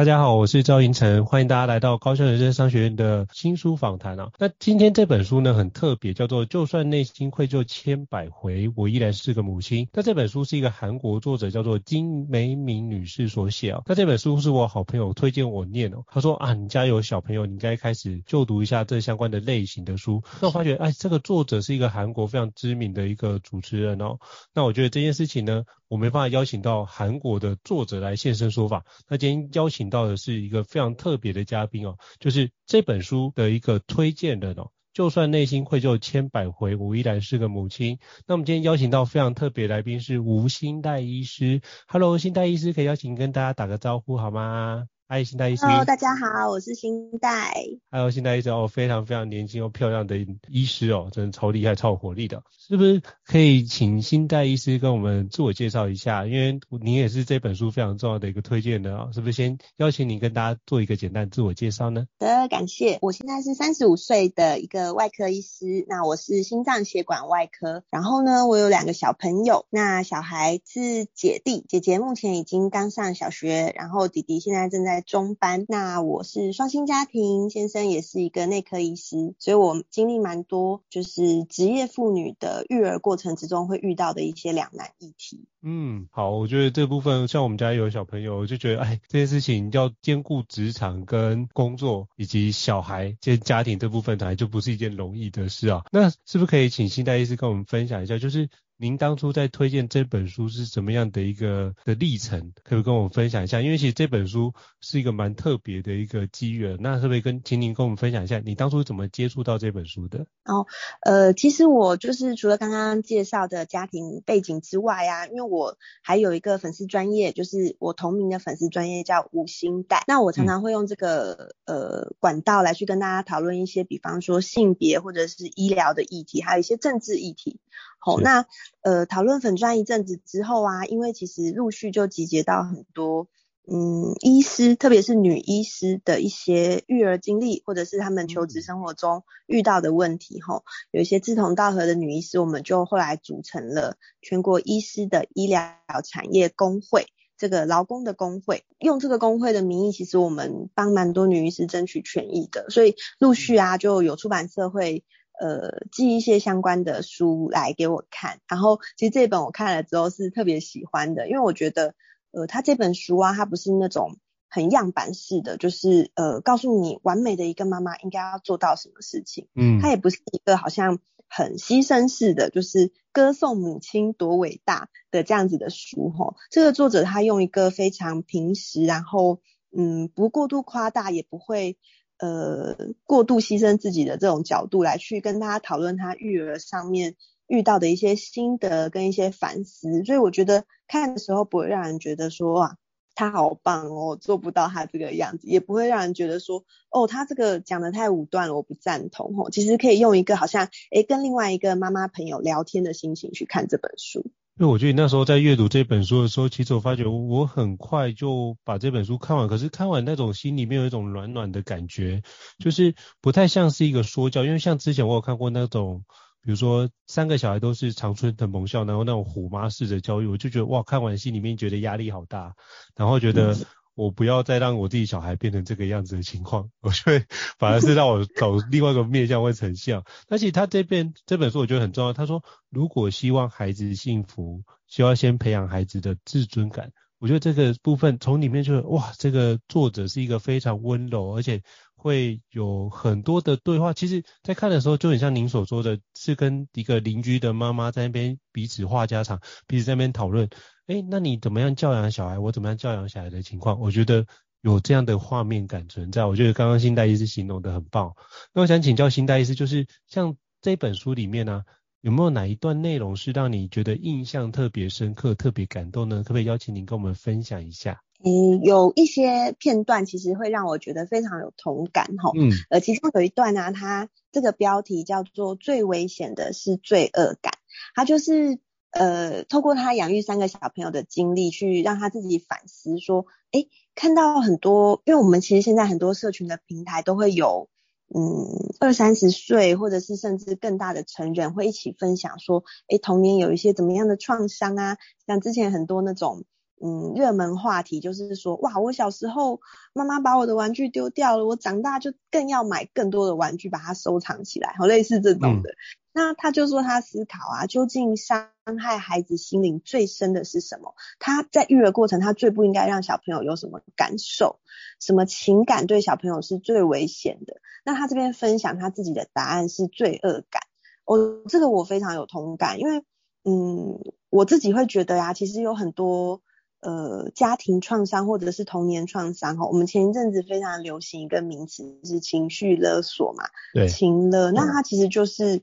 大家好，我是赵寅成，欢迎大家来到高校人生商学院的新书访谈啊。那今天这本书呢，很特别，叫做《就算内心愧疚千百回，我依然是个母亲》。那这本书是一个韩国作者叫做金美敏女士所写啊。那这本书是我好朋友推荐我念哦，他说啊，你家有小朋友，你应该开始就读一下这相关的类型的书。那我发觉，哎，这个作者是一个韩国非常知名的一个主持人哦。那我觉得这件事情呢，我没办法邀请到韩国的作者来现身说法。那今天邀请到的是一个非常特别的嘉宾哦，就是这本书的一个推荐人哦。就算内心愧疚千百回，我依然是个母亲。那我们今天邀请到非常特别来宾是吴欣岱医师。Hello，欣岱医师，可以邀请跟大家打个招呼好吗？嗨，新代医师。Hello，大家好，我是新代。Hello，欣岱医师哦，非常非常年轻又漂亮的医师哦，真的超厉害、超有活力的。是不是可以请新代医师跟我们自我介绍一下？因为您也是这本书非常重要的一个推荐的啊，是不是先邀请您跟大家做一个简单自我介绍呢？好的，感谢。我现在是三十五岁的一个外科医师，那我是心脏血管外科。然后呢，我有两个小朋友，那小孩是姐弟，姐姐目前已经刚上小学，然后弟弟现在正在中班。那我是双薪家庭，先生也是一个内科医师，所以我经历蛮多，就是职业妇女的。育儿过程之中会遇到的一些两难议题。嗯，好，我觉得这部分像我们家有小朋友，就觉得，哎，这件事情要兼顾职场跟工作以及小孩兼家庭这部分，本来就不是一件容易的事啊。那是不是可以请欣岱医师跟我们分享一下，就是？您当初在推荐这本书是怎么样的一个的历程，可以跟我们分享一下？因为其实这本书是一个蛮特别的一个机缘，那可不可以跟请您跟我们分享一下，你当初怎么接触到这本书的？哦，呃，其实我就是除了刚刚介绍的家庭背景之外啊，因为我还有一个粉丝专业，就是我同名的粉丝专业叫五星带，那我常常会用这个、嗯、呃管道来去跟大家讨论一些，比方说性别或者是医疗的议题，还有一些政治议题。好，那呃讨论粉专一阵子之后啊，因为其实陆续就集结到很多嗯医师，特别是女医师的一些育儿经历，或者是他们求职生活中遇到的问题。吼、嗯，有一些志同道合的女医师，我们就后来组成了全国医师的医疗产业工会，这个劳工的工会。用这个工会的名义，其实我们帮蛮多女医师争取权益的，所以陆续啊就有出版社会。呃，寄一些相关的书来给我看，然后其实这本我看了之后是特别喜欢的，因为我觉得，呃，他这本书啊，它不是那种很样板式的，就是呃，告诉你完美的一个妈妈应该要做到什么事情，嗯，它也不是一个好像很牺牲式的，就是歌颂母亲多伟大的这样子的书齁。这个作者他用一个非常平实，然后嗯，不过度夸大，也不会。呃，过度牺牲自己的这种角度来去跟大家讨论他育儿上面遇到的一些心得跟一些反思，所以我觉得看的时候不会让人觉得说哇，他好棒哦，做不到他这个样子，也不会让人觉得说哦，他这个讲得太武断了，我不赞同哦。其实可以用一个好像诶跟另外一个妈妈朋友聊天的心情去看这本书。因为我觉得那时候在阅读这本书的时候，其实我发觉我很快就把这本书看完。可是看完那种心里面有一种暖暖的感觉，就是不太像是一个说教。因为像之前我有看过那种，比如说三个小孩都是长春藤盟校，然后那种虎妈式的教育，我就觉得哇，看完心里面觉得压力好大，然后觉得我不要再让我自己小孩变成这个样子的情况，我就会反而是让我走另外一个面向会成像。而且他这边这本书我觉得很重要，他说如果希望孩子幸福，需要先培养孩子的自尊感。我觉得这个部分从里面就是哇，这个作者是一个非常温柔，而且会有很多的对话。其实，在看的时候就很像您所说的，是跟一个邻居的妈妈在那边彼此话家常，彼此在那边讨论。诶，那你怎么样教养小孩？我怎么样教养小孩的情况？我觉得有这样的画面感存在。我觉得刚刚新代医师形容的很棒。那我想请教新代医师，就是像这本书里面呢、有没有哪一段内容是让你觉得印象特别深刻、特别感动呢？可不可以邀请您跟我们分享一下？嗯，有一些片段其实会让我觉得非常有同感哈。嗯，呃，其中有一段呢、啊，它这个标题叫做“最危险的是罪恶感”，它就是呃，透过他养育三个小朋友的经历，去让他自己反思说，诶，看到很多，因为我们其实现在很多社群的平台都会有。嗯，二三十岁或者是甚至更大的成人会一起分享说，诶，童年有一些怎么样的创伤啊？像之前很多那种嗯热门话题，就是说，哇，我小时候妈妈把我的玩具丢掉了，我长大就更要买更多的玩具把它收藏起来，好类似这种的。嗯那他就说他思考啊，究竟伤害孩子心灵最深的是什么？他在育儿过程，他最不应该让小朋友有什么感受，什么情感对小朋友是最危险的？那他这边分享他自己的答案是罪恶感。哦，这个我非常有同感，因为嗯，我自己会觉得呀、啊，其实有很多呃家庭创伤或者是童年创伤哈。我们前一阵子非常流行一个名词是情绪勒索嘛，对，情勒。那它其实就是。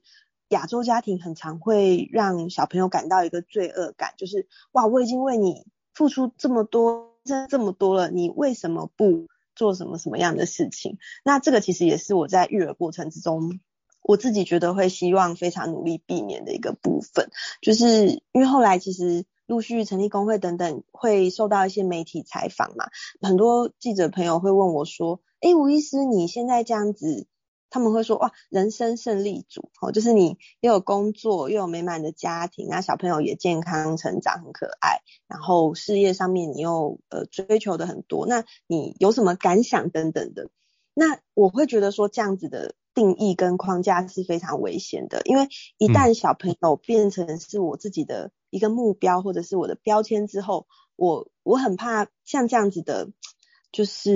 亚洲家庭很常会让小朋友感到一个罪恶感，就是哇，我已经为你付出这么多，这这么多了，你为什么不做什么什么样的事情？那这个其实也是我在育儿过程之中，我自己觉得会希望非常努力避免的一个部分，就是因为后来其实陆续成立工会等等，会受到一些媒体采访嘛，很多记者朋友会问我说，哎，吴医师，你现在这样子。他们会说哇，人生胜利组，哦，就是你又有工作，又有美满的家庭，那小朋友也健康成长，很可爱，然后事业上面你又呃追求的很多，那你有什么感想等等的？那我会觉得说这样子的定义跟框架是非常危险的，因为一旦小朋友变成是我自己的一个目标或者是我的标签之后，我我很怕像这样子的。就是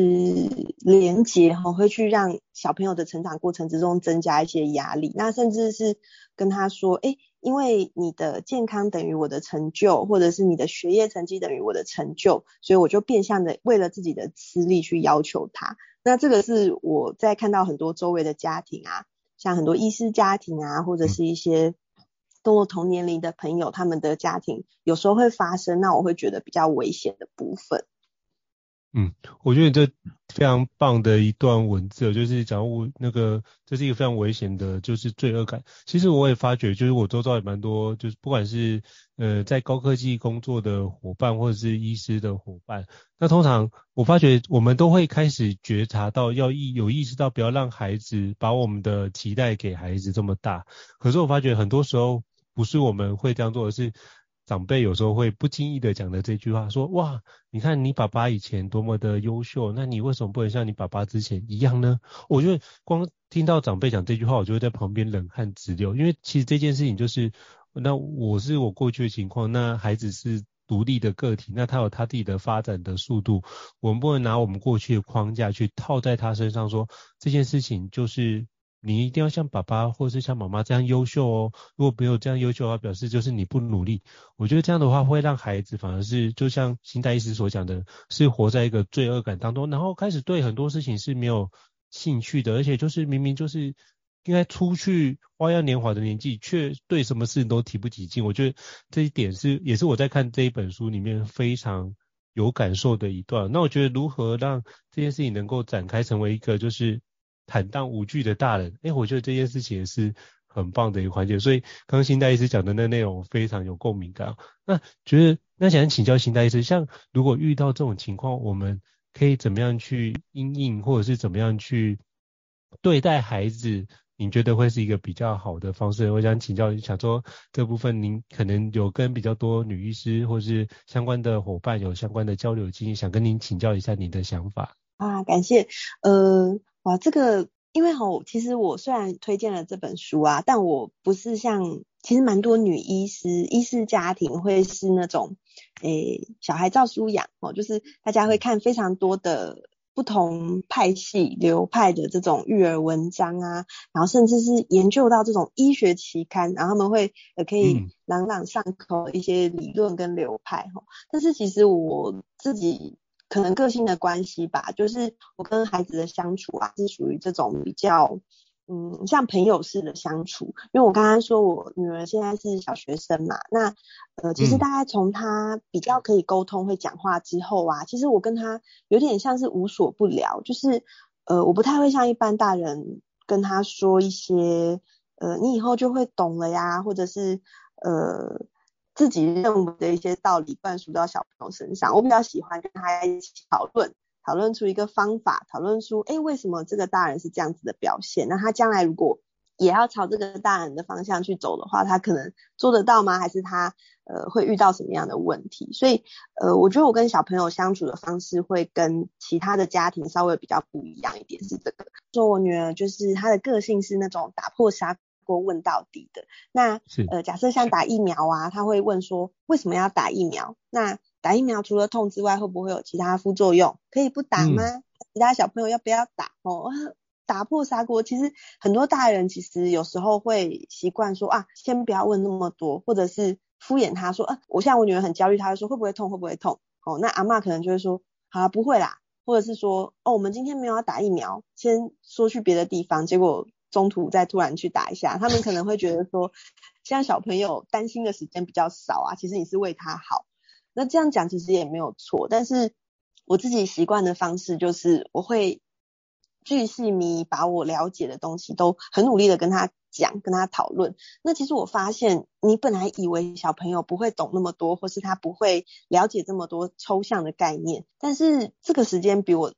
连接哈，会去让小朋友的成长过程之中增加一些压力，那甚至是跟他说，哎，因为你的健康等于我的成就，或者是你的学业成绩等于我的成就，所以我就变相的为了自己的私利去要求他。那这个是我在看到很多周围的家庭啊，像很多医师家庭啊，或者是一些跟我同年龄的朋友，他们的家庭有时候会发生，那我会觉得比较危险的部分。嗯，我觉得这非常棒的一段文字，就是讲我那个这是一个非常危险的，就是罪恶感。其实我也发觉，就是我周遭也蛮多，就是不管是呃在高科技工作的伙伴，或者是医师的伙伴，那通常我发觉我们都会开始觉察到，要意有意识到不要让孩子把我们的期待给孩子这么大。可是我发觉很多时候不是我们会这样做，而是。长辈有时候会不经意的讲的这句话，说哇，你看你爸爸以前多么的优秀，那你为什么不能像你爸爸之前一样呢？我觉得光听到长辈讲这句话，我就会在旁边冷汗直流，因为其实这件事情就是，那我是我过去的情况，那孩子是独立的个体，那他有他自己的发展的速度，我们不能拿我们过去的框架去套在他身上，说这件事情就是。你一定要像爸爸或者是像妈妈这样优秀哦。如果没有这样优秀的话，表示就是你不努力。我觉得这样的话会让孩子反而是就像新代医师所讲的，是活在一个罪恶感当中，然后开始对很多事情是没有兴趣的，而且就是明明就是应该出去花样年华的年纪，却对什么事情都提不起劲。我觉得这一点是也是我在看这一本书里面非常有感受的一段。那我觉得如何让这件事情能够展开成为一个就是。坦荡无惧的大人，哎，我觉得这件事情也是很棒的一个环节。所以刚新代医师讲的那内容非常有共鸣感。那觉得那想请教新代医师，像如果遇到这种情况，我们可以怎么样去因应，或者是怎么样去对待孩子？你觉得会是一个比较好的方式？我想请教，想说这部分您可能有跟比较多女医师或是相关的伙伴有相关的交流经验，想跟您请教一下您的想法。啊，感谢。呃，哇，这个因为吼，其实我虽然推荐了这本书啊，但我不是像其实蛮多女医师、医师家庭会是那种，诶，小孩照书养哦，就是大家会看非常多的。不同派系流派的这种育儿文章啊，然后甚至是研究到这种医学期刊，然后他们会也可以朗朗上口一些理论跟流派哈。但是其实我自己可能个性的关系吧，就是我跟孩子的相处啊，是属于这种比较。嗯，像朋友式的相处，因为我刚刚说我女儿现在是小学生嘛，那呃，其实大概从她比较可以沟通、会讲话之后啊，其实我跟她有点像是无所不聊，就是呃，我不太会像一般大人跟她说一些呃，你以后就会懂了呀，或者是呃自己认为的一些道理灌输到小朋友身上，我比较喜欢跟他一起讨论。讨论出一个方法，讨论出，诶，为什么这个大人是这样子的表现？那他将来如果也要朝这个大人的方向去走的话，他可能做得到吗？还是他呃会遇到什么样的问题？所以呃，我觉得我跟小朋友相处的方式会跟其他的家庭稍微比较不一样一点，是这个。说我女儿就是她的个性是那种打破砂锅问到底的。那呃，假设像打疫苗啊，他会问说为什么要打疫苗？那打疫苗除了痛之外，会不会有其他副作用？可以不打吗？嗯、其他小朋友要不要打？哦，打破砂锅，其实很多大人其实有时候会习惯说啊，先不要问那么多，或者是敷衍他说，啊，我像我女儿很焦虑，她会说会不会痛？会不会痛？哦，那阿嬷可能就会说，好啊，不会啦，或者是说，哦，我们今天没有要打疫苗，先说去别的地方，结果中途再突然去打一下，他们可能会觉得说，像小朋友担心的时间比较少啊，其实你是为他好。那这样讲其实也没有错，但是我自己习惯的方式就是我会巨细靡把我了解的东西都很努力的跟他讲，跟他讨论。那其实我发现，你本来以为小朋友不会懂那么多，或是他不会了解这么多抽象的概念，但是这个时间比我。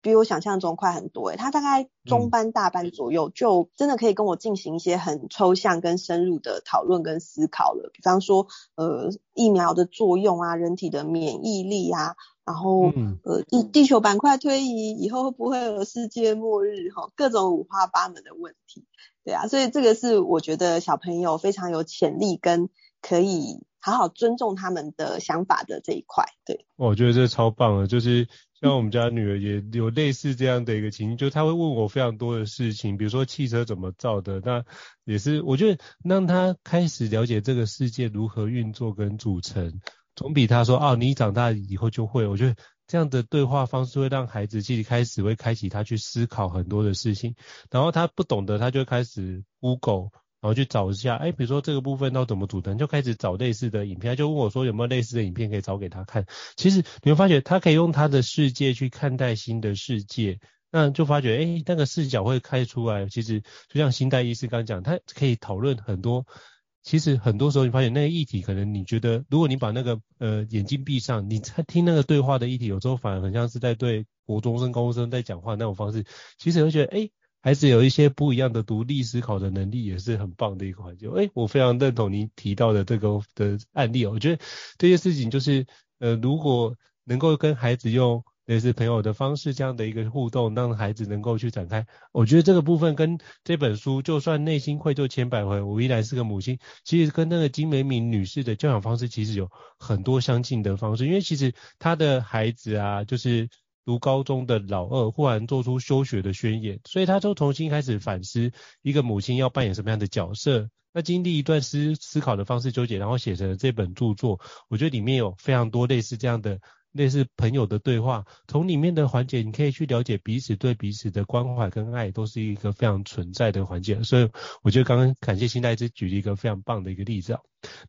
比我想象中快很多诶，他大概中班大班左右就真的可以跟我进行一些很抽象跟深入的讨论跟思考了。比方说，呃，疫苗的作用啊，人体的免疫力啊，然后呃，地地球板块推移以后会不会有世界末日哈，各种五花八门的问题，对啊，所以这个是我觉得小朋友非常有潜力跟可以好好尊重他们的想法的这一块，对。我觉得这超棒的，就是。像我们家女儿也有类似这样的一个情形，就她会问我非常多的事情，比如说汽车怎么造的，那也是我觉得让她开始了解这个世界如何运作跟组成，总比她说哦，你长大以后就会。我觉得这样的对话方式会让孩子自己开始会开启他去思考很多的事情，然后他不懂得，他就开始 Google。然后去找一下，哎，比如说这个部分要怎么组成，就开始找类似的影片，就问我说有没有类似的影片可以找给他看。其实你会发觉，他可以用他的世界去看待新的世界，那就发觉，哎，那个视角会开出来。其实就像新代医师刚讲，他可以讨论很多。其实很多时候你发现那个议题，可能你觉得，如果你把那个呃眼睛闭上，你在听那个对话的议题，有时候反而很像是在对国中生、高中生在讲话那种方式。其实会觉得，哎。孩子有一些不一样的独立思考的能力，也是很棒的一个环境。诶，我非常认同您提到的这个的案例。我觉得这些事情就是，呃，如果能够跟孩子用类似朋友的方式这样的一个互动，让孩子能够去展开，我觉得这个部分跟这本书，就算内心愧疚千百回，我依然是个母亲，其实跟那个金美敏女士的教养方式其实有很多相近的方式，因为其实她的孩子啊，就是。读高中的老二忽然做出休学的宣言，所以他就重新开始反思一个母亲要扮演什么样的角色。那经历一段思思考的方式纠结，然后写成了这本著作。我觉得里面有非常多类似这样的。类似朋友的对话，从里面的环节，你可以去了解彼此对彼此的关怀跟爱，都是一个非常存在的环节。所以我觉得刚刚感谢新代医举了一个非常棒的一个例子啊。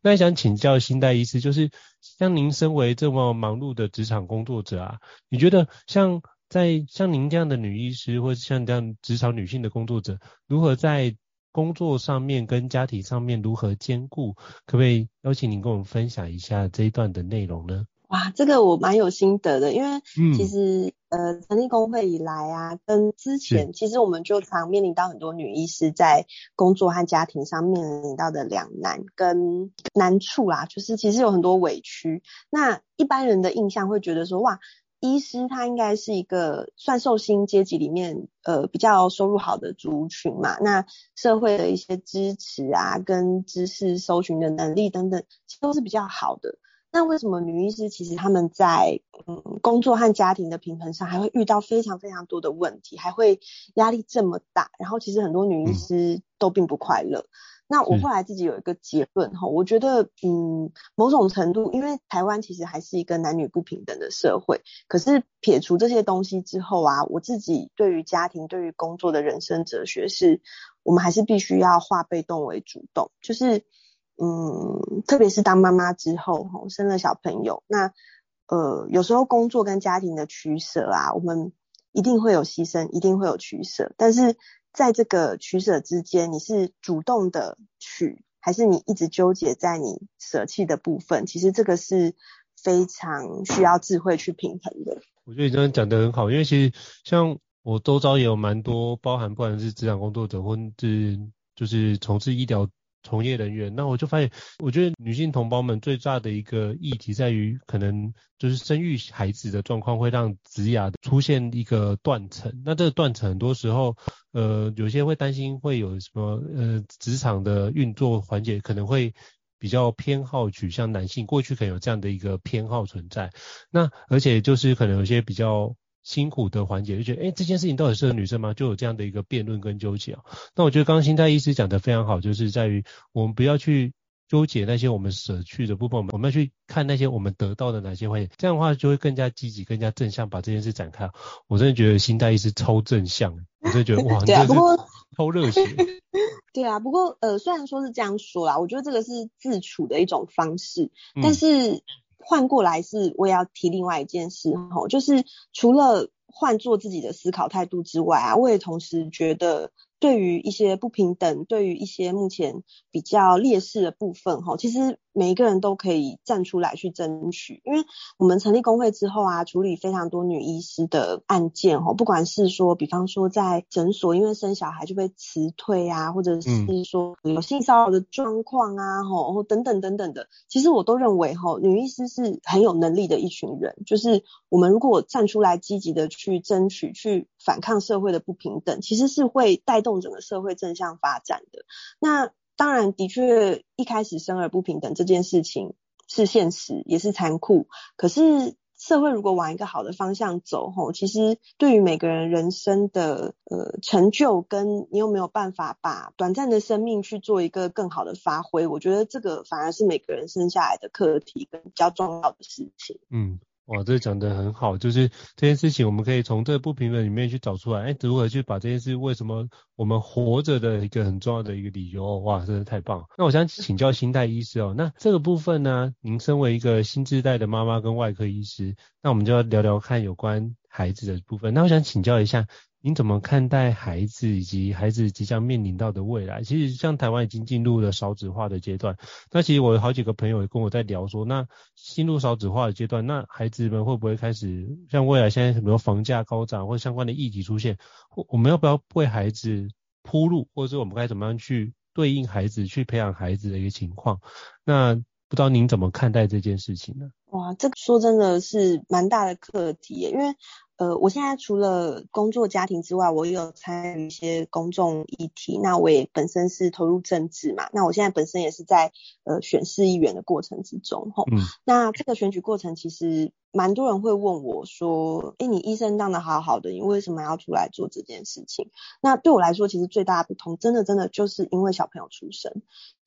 那想请教新代医师，就是像您身为这么忙碌的职场工作者啊，你觉得像在像您这样的女医师，或者像这样职场女性的工作者，如何在工作上面跟家庭上面如何兼顾？可不可以邀请您跟我们分享一下这一段的内容呢？哇，这个我蛮有心得的，因为其实、嗯、呃成立工会以来啊，跟之前其实我们就常面临到很多女医师在工作和家庭上面临到的两难跟难处啦，就是其实有很多委屈。那一般人的印象会觉得说，哇，医师他应该是一个算受薪阶级里面呃比较收入好的族群嘛，那社会的一些支持啊，跟知识搜寻的能力等等，其实都是比较好的。那为什么女医师其实他们在嗯工作和家庭的平衡上还会遇到非常非常多的问题，还会压力这么大？然后其实很多女医师都并不快乐。嗯、那我后来自己有一个结论哈，我觉得嗯某种程度，因为台湾其实还是一个男女不平等的社会，可是撇除这些东西之后啊，我自己对于家庭、对于工作的人生哲学是，我们还是必须要化被动为主动，就是。嗯，特别是当妈妈之后，吼，生了小朋友，那呃，有时候工作跟家庭的取舍啊，我们一定会有牺牲，一定会有取舍。但是在这个取舍之间，你是主动的取，还是你一直纠结在你舍弃的部分？其实这个是非常需要智慧去平衡的。我觉得你刚刚讲得很好，因为其实像我周遭也有蛮多，包含不管是职场工作者，或是就是从事医疗。从业人员，那我就发现，我觉得女性同胞们最大的一个议题在于，可能就是生育孩子的状况会让职涯出现一个断层。那这个断层很多时候，呃，有些会担心会有什么，呃，职场的运作环节可能会比较偏好取向男性，过去可能有这样的一个偏好存在。那而且就是可能有些比较。辛苦的环节，就觉得，哎、欸，这件事情到底适合女生吗？就有这样的一个辩论跟纠结啊。那我觉得刚刚心态医师讲的非常好，就是在于我们不要去纠结那些我们舍去的部分，我们要去看那些我们得到的哪些环节，这样的话就会更加积极、更加正向把这件事展开。我真的觉得心态医师超正向，我真的觉得哇，对啊，不过超热血。对啊，不过呃，虽然说是这样说啦，我觉得这个是自处的一种方式，但是。换过来是，我也要提另外一件事哈，就是除了换做自己的思考态度之外啊，我也同时觉得。对于一些不平等，对于一些目前比较劣势的部分，哈，其实每一个人都可以站出来去争取。因为我们成立工会之后啊，处理非常多女医师的案件，哦，不管是说，比方说在诊所因为生小孩就被辞退啊，或者是说有性骚扰的状况啊，哈，等等等等的，其实我都认为，吼，女医师是很有能力的一群人，就是我们如果站出来积极的去争取，去反抗社会的不平等，其实是会带动。整个社会正向发展的。那当然，的确一开始生而不平等这件事情是现实，也是残酷。可是社会如果往一个好的方向走，吼，其实对于每个人人生的呃成就，跟你有没有办法把短暂的生命去做一个更好的发挥，我觉得这个反而是每个人生下来的课题跟比较重要的事情。嗯。哇，这讲得很好，就是这件事情，我们可以从这不平等里面去找出来，哎，如何去把这件事为什么我们活着的一个很重要的一个理由，哇，真的太棒。那我想请教心态医师哦，那这个部分呢，您身为一个新世代的妈妈跟外科医师，那我们就要聊聊看有关孩子的部分。那我想请教一下。您怎么看待孩子以及孩子即将面临到的未来？其实像台湾已经进入了少子化的阶段，那其实我有好几个朋友也跟我在聊说，那进入少子化的阶段，那孩子们会不会开始像未来现在很多房价高涨或相关的议题出现，我们要不要为孩子铺路，或者是我们该怎么样去对应孩子，去培养孩子的一个情况？那不知道您怎么看待这件事情呢？哇，这个说真的是蛮大的课题，因为呃，我现在除了工作家庭之外，我也有参与一些公众议题。那我也本身是投入政治嘛，那我现在本身也是在呃选市议员的过程之中吼。嗯。那这个选举过程其实蛮多人会问我说，诶，你医生当的好好的，你为什么要出来做这件事情？那对我来说，其实最大的不同，真的真的就是因为小朋友出生，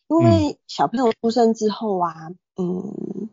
因为小朋友出生之后啊，嗯。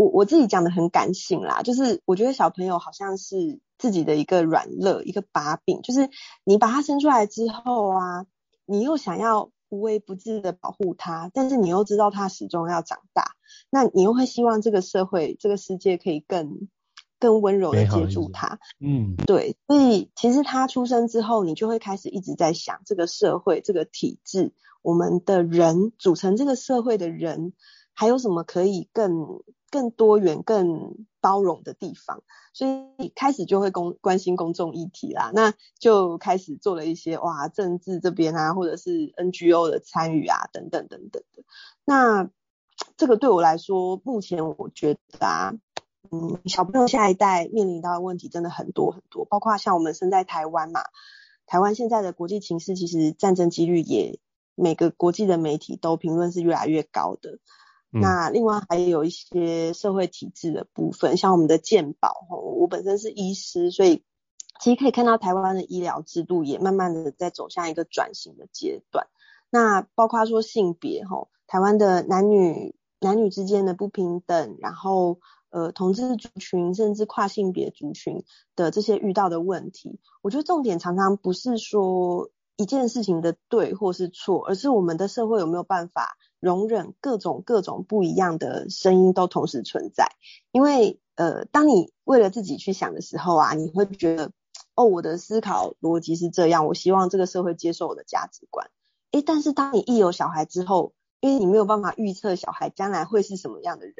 我我自己讲的很感性啦，就是我觉得小朋友好像是自己的一个软肋，一个把柄，就是你把他生出来之后啊，你又想要无微不至的保护他，但是你又知道他始终要长大，那你又会希望这个社会、这个世界可以更更温柔的接住他。嗯，对，所以其实他出生之后，你就会开始一直在想这个社会、这个体制，我们的人组成这个社会的人，还有什么可以更更多元、更包容的地方，所以开始就会公关心公众议题啦，那就开始做了一些哇政治这边啊，或者是 NGO 的参与啊，等等等等的。那这个对我来说，目前我觉得啊，嗯，小朋友下一代面临到的问题真的很多很多，包括像我们身在台湾嘛，台湾现在的国际情势，其实战争几率也每个国际的媒体都评论是越来越高的。那另外还有一些社会体制的部分，像我们的健保，我本身是医师，所以其实可以看到台湾的医疗制度也慢慢的在走向一个转型的阶段。那包括说性别，吼，台湾的男女男女之间的不平等，然后呃同志族群甚至跨性别族群的这些遇到的问题，我觉得重点常常不是说一件事情的对或是错，而是我们的社会有没有办法。容忍各种各种不一样的声音都同时存在，因为呃，当你为了自己去想的时候啊，你会觉得哦，我的思考逻辑是这样，我希望这个社会接受我的价值观。诶，但是当你一有小孩之后，因为你没有办法预测小孩将来会是什么样的人，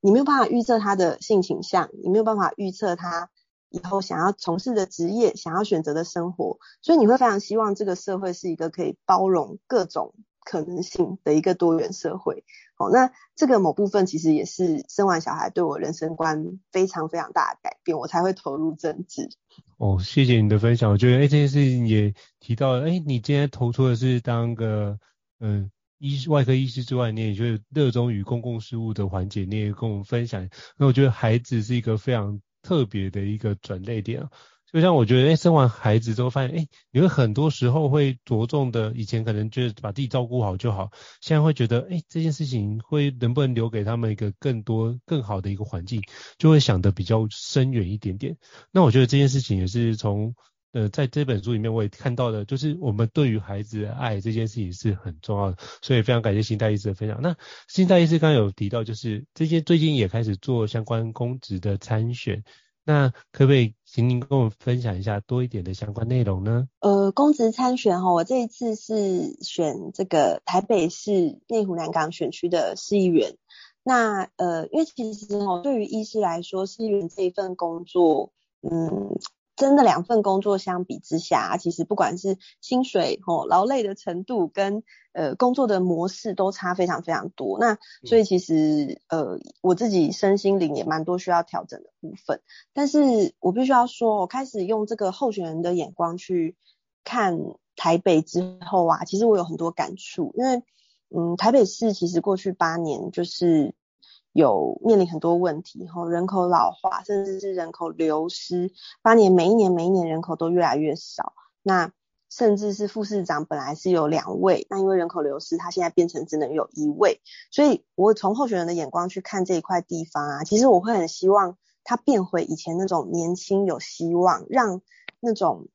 你没有办法预测他的性倾向，你没有办法预测他以后想要从事的职业，想要选择的生活，所以你会非常希望这个社会是一个可以包容各种。可能性的一个多元社会，好，那这个某部分其实也是生完小孩对我人生观非常非常大的改变，我才会投入政治。哦，谢谢你的分享，我觉得哎、这件事情也提到了，哎、你今天投出的是当个嗯医外科医师之外，你也就是热衷于公共事务的环节，你也跟我们分享。那我觉得孩子是一个非常特别的一个转捩点啊。就像我觉得，哎、生完孩子之后发现，哎、你会很多时候会着重的，以前可能就是把自己照顾好就好，现在会觉得，哎、这件事情会能不能留给他们一个更多、更好的一个环境，就会想得比较深远一点点。那我觉得这件事情也是从，呃，在这本书里面我也看到的，就是我们对于孩子的爱这件事情是很重要的，所以非常感谢新代医师的分享。那新代医师刚刚有提到，就是这些最近也开始做相关公职的参选。那可不可以请您跟我们分享一下多一点的相关内容呢？呃，公职参选哈，我这一次是选这个台北市内湖南港选区的市议员。那呃，因为其实哦，对于医师来说，市议员这一份工作，嗯。真的两份工作相比之下，其实不管是薪水、吼劳累的程度跟呃工作的模式都差非常非常多。那所以其实呃我自己身心灵也蛮多需要调整的部分。但是我必须要说，我开始用这个候选人的眼光去看台北之后啊，其实我有很多感触，因为嗯台北市其实过去八年就是。有面临很多问题，吼，人口老化，甚至是人口流失，八年每一年每一年人口都越来越少，那甚至是副市长本来是有两位，那因为人口流失，他现在变成只能有一位，所以我从候选人的眼光去看这一块地方啊，其实我会很希望他变回以前那种年轻有希望，让那种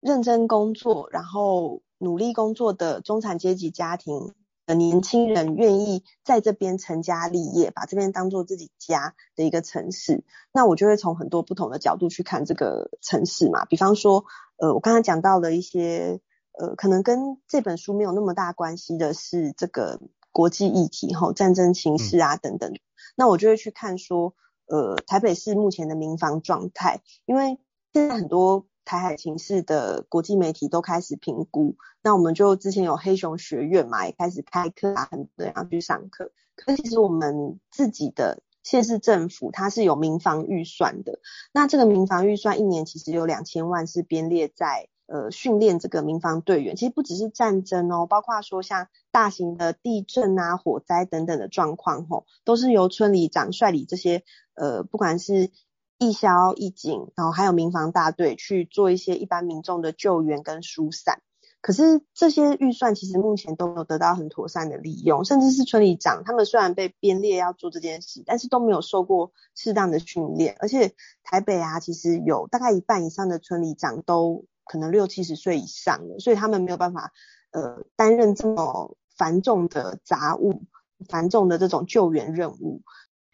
认真工作，然后努力工作的中产阶级家庭。的年轻人愿意在这边成家立业，把这边当做自己家的一个城市，那我就会从很多不同的角度去看这个城市嘛。比方说，呃，我刚才讲到了一些，呃，可能跟这本书没有那么大关系的是这个国际议题哈，战争情势啊等等。那我就会去看说，呃，台北市目前的民房状态，因为现在很多。台海情势的国际媒体都开始评估，那我们就之前有黑熊学院嘛，也开始开课啊，很多人要去上课。可是其实我们自己的县市政府它是有民防预算的，那这个民防预算一年其实有两千万是编列在呃训练这个民防队员。其实不只是战争哦，包括说像大型的地震啊、火灾等等的状况吼，都是由村里长率领这些呃不管是。义消、义警，然后还有民防大队去做一些一般民众的救援跟疏散。可是这些预算其实目前都没有得到很妥善的利用，甚至是村里长，他们虽然被编列要做这件事，但是都没有受过适当的训练。而且台北啊，其实有大概一半以上的村里长都可能六七十岁以上了，所以他们没有办法呃担任这么繁重的杂务、繁重的这种救援任务。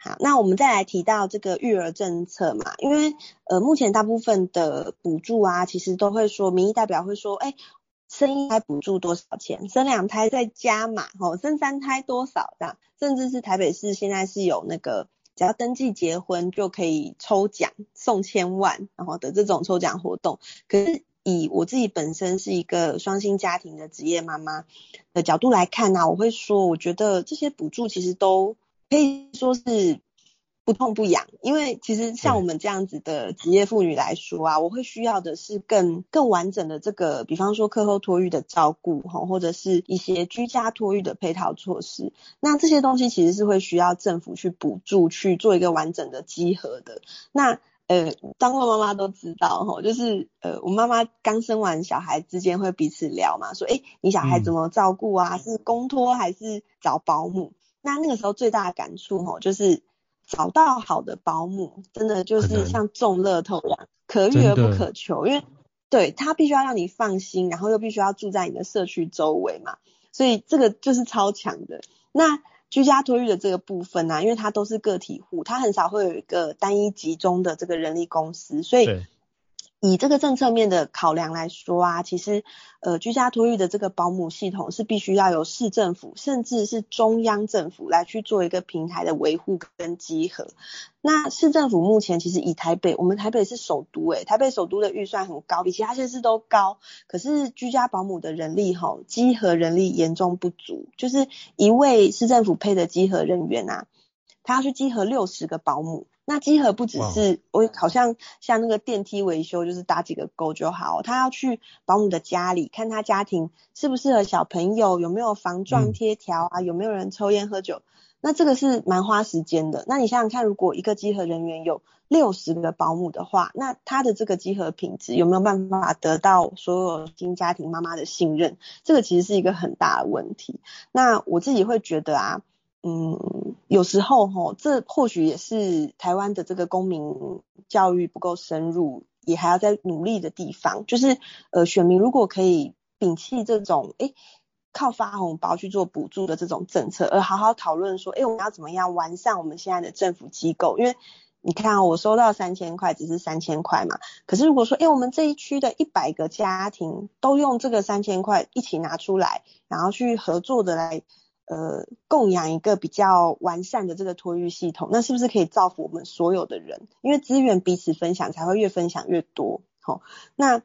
好，那我们再来提到这个育儿政策嘛，因为呃，目前大部分的补助啊，其实都会说，民意代表会说，哎，生一胎补助多少钱，生两胎再加嘛，吼，生三胎多少这样，甚至是台北市现在是有那个只要登记结婚就可以抽奖送千万，然后的这种抽奖活动。可是以我自己本身是一个双薪家庭的职业妈妈的角度来看呢、我会说，我觉得这些补助其实都可以说是。不痛不痒，因为其实像我们这样子的职业妇女来说啊，我会需要的是更更完整的这个，比方说课后托育的照顾哈，或者是一些居家托育的配套措施。那这些东西其实是会需要政府去补助去做一个完整的集合的。那呃，当过妈妈都知道哈，就是呃，我妈妈刚生完小孩之间会彼此聊嘛，说诶，你小孩怎么照顾啊？是公托还是找保姆？那那个时候最大的感触哈，就是。找到好的保姆，真的就是像中乐透一样，可遇而不可求。因为对他必须要让你放心，然后又必须要住在你的社区周围嘛，所以这个就是超强的。那居家托育的这个部分呢、啊，因为它都是个体户，它很少会有一个单一集中的这个人力公司，所以。以这个政策面的考量来说啊，其实呃居家托育的这个保姆系统是必须要由市政府甚至是中央政府来去做一个平台的维护跟稽核。那市政府目前其实以台北，我们台北是首都诶，台北首都的预算很高，比其他县市都高。可是居家保姆的人力吼，稽核人力严重不足，就是一位市政府配的稽核人员啊，他要去稽核六十个保姆。那稽核不只是我好像像那个电梯维修，就是打几个勾就好。他要去保姆的家里看他家庭适不适合小朋友，有没有防撞贴条啊，有没有人抽烟喝酒。那这个是蛮花时间的。那你想想看，如果一个集合人员有六十个保姆的话，那他的这个集合品质有没有办法得到所有新家庭妈妈的信任？这个其实是一个很大的问题。那我自己会觉得啊。嗯，有时候齁，这或许也是台湾的这个公民教育不够深入，也还要再努力的地方。就是呃，选民如果可以摒弃这种诶靠发红包去做补助的这种政策，而好好讨论说，诶我们要怎么样完善我们现在的政府机构？因为你看，我收到三千块，只是三千块嘛。可是如果说，诶我们这一区的一百个家庭都用这个三千块一起拿出来，然后去合作的来。呃，供养一个比较完善的这个托育系统，那是不是可以造福我们所有的人？因为资源彼此分享，才会越分享越多。好，那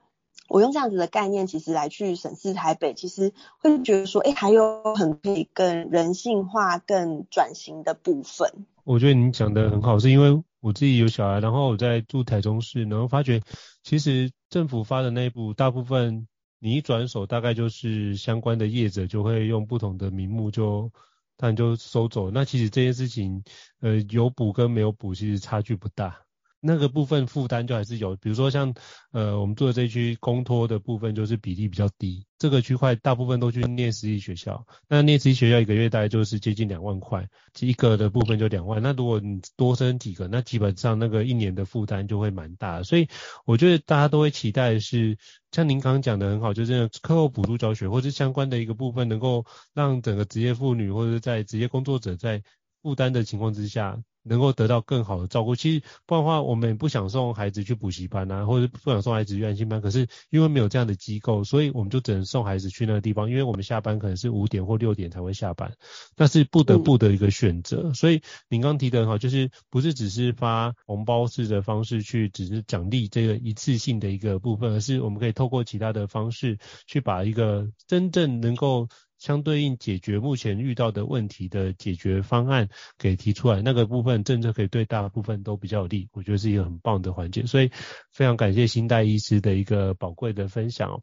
我用这样子的概念，其实来去审视台北，其实会觉得说，哎，还有很可以更人性化、更转型的部分。我觉得你讲的很好，是因为我自己有小孩，然后我在住台中市，然后发觉其实政府发的那部大部分。你一转手，大概就是相关的业者就会用不同的名目就，他就收走。那其实这件事情，呃，有补跟没有补，其实差距不大。那个部分负担就还是有，比如说像呃我们做的这一区公托的部分就是比例比较低，这个区块大部分都去念私立学校，那念私立学校一个月大概就是接近两万块，一个的部分就两万，那如果你多生几个，那基本上那个一年的负担就会蛮大，所以我觉得大家都会期待的是，像您刚刚讲的很好，就是课后补助教学或是相关的一个部分，能够让整个职业妇女或者在职业工作者在负担的情况之下。能够得到更好的照顾，其实不然的话，我们也不想送孩子去补习班啊，或者不想送孩子去安心班。可是因为没有这样的机构，所以我们就只能送孩子去那个地方。因为我们下班可能是五点或六点才会下班，那是不得不的一个选择。嗯、所以您刚提的很好，就是不是只是发红包式的方式去，只是奖励这个一次性的一个部分，而是我们可以透过其他的方式去把一个真正能够。相对应解决目前遇到的问题的解决方案给提出来，那个部分政策可以对大部分都比较有利，我觉得是一个很棒的环节，所以非常感谢新代医师的一个宝贵的分享哦。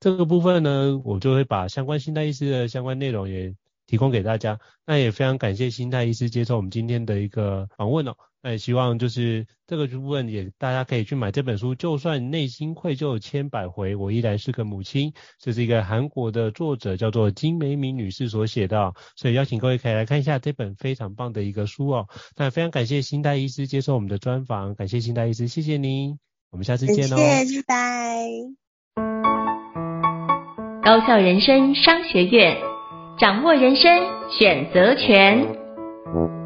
这个部分呢，我就会把相关新代医师的相关内容也提供给大家。那也非常感谢新代医师接受我们今天的一个访问哦。那也希望就是这个部分也大家可以去买这本书，就算内心愧疚千百回，我依然是个母亲。这是一个韩国的作者叫做金美敏女士所写的，所以邀请各位可以来看一下这本非常棒的一个书哦。那非常感谢新代医师接受我们的专访，感谢新代医师，谢谢您，我们下次见喽。谢谢，拜拜。高校人生商学院，掌握人生选择权。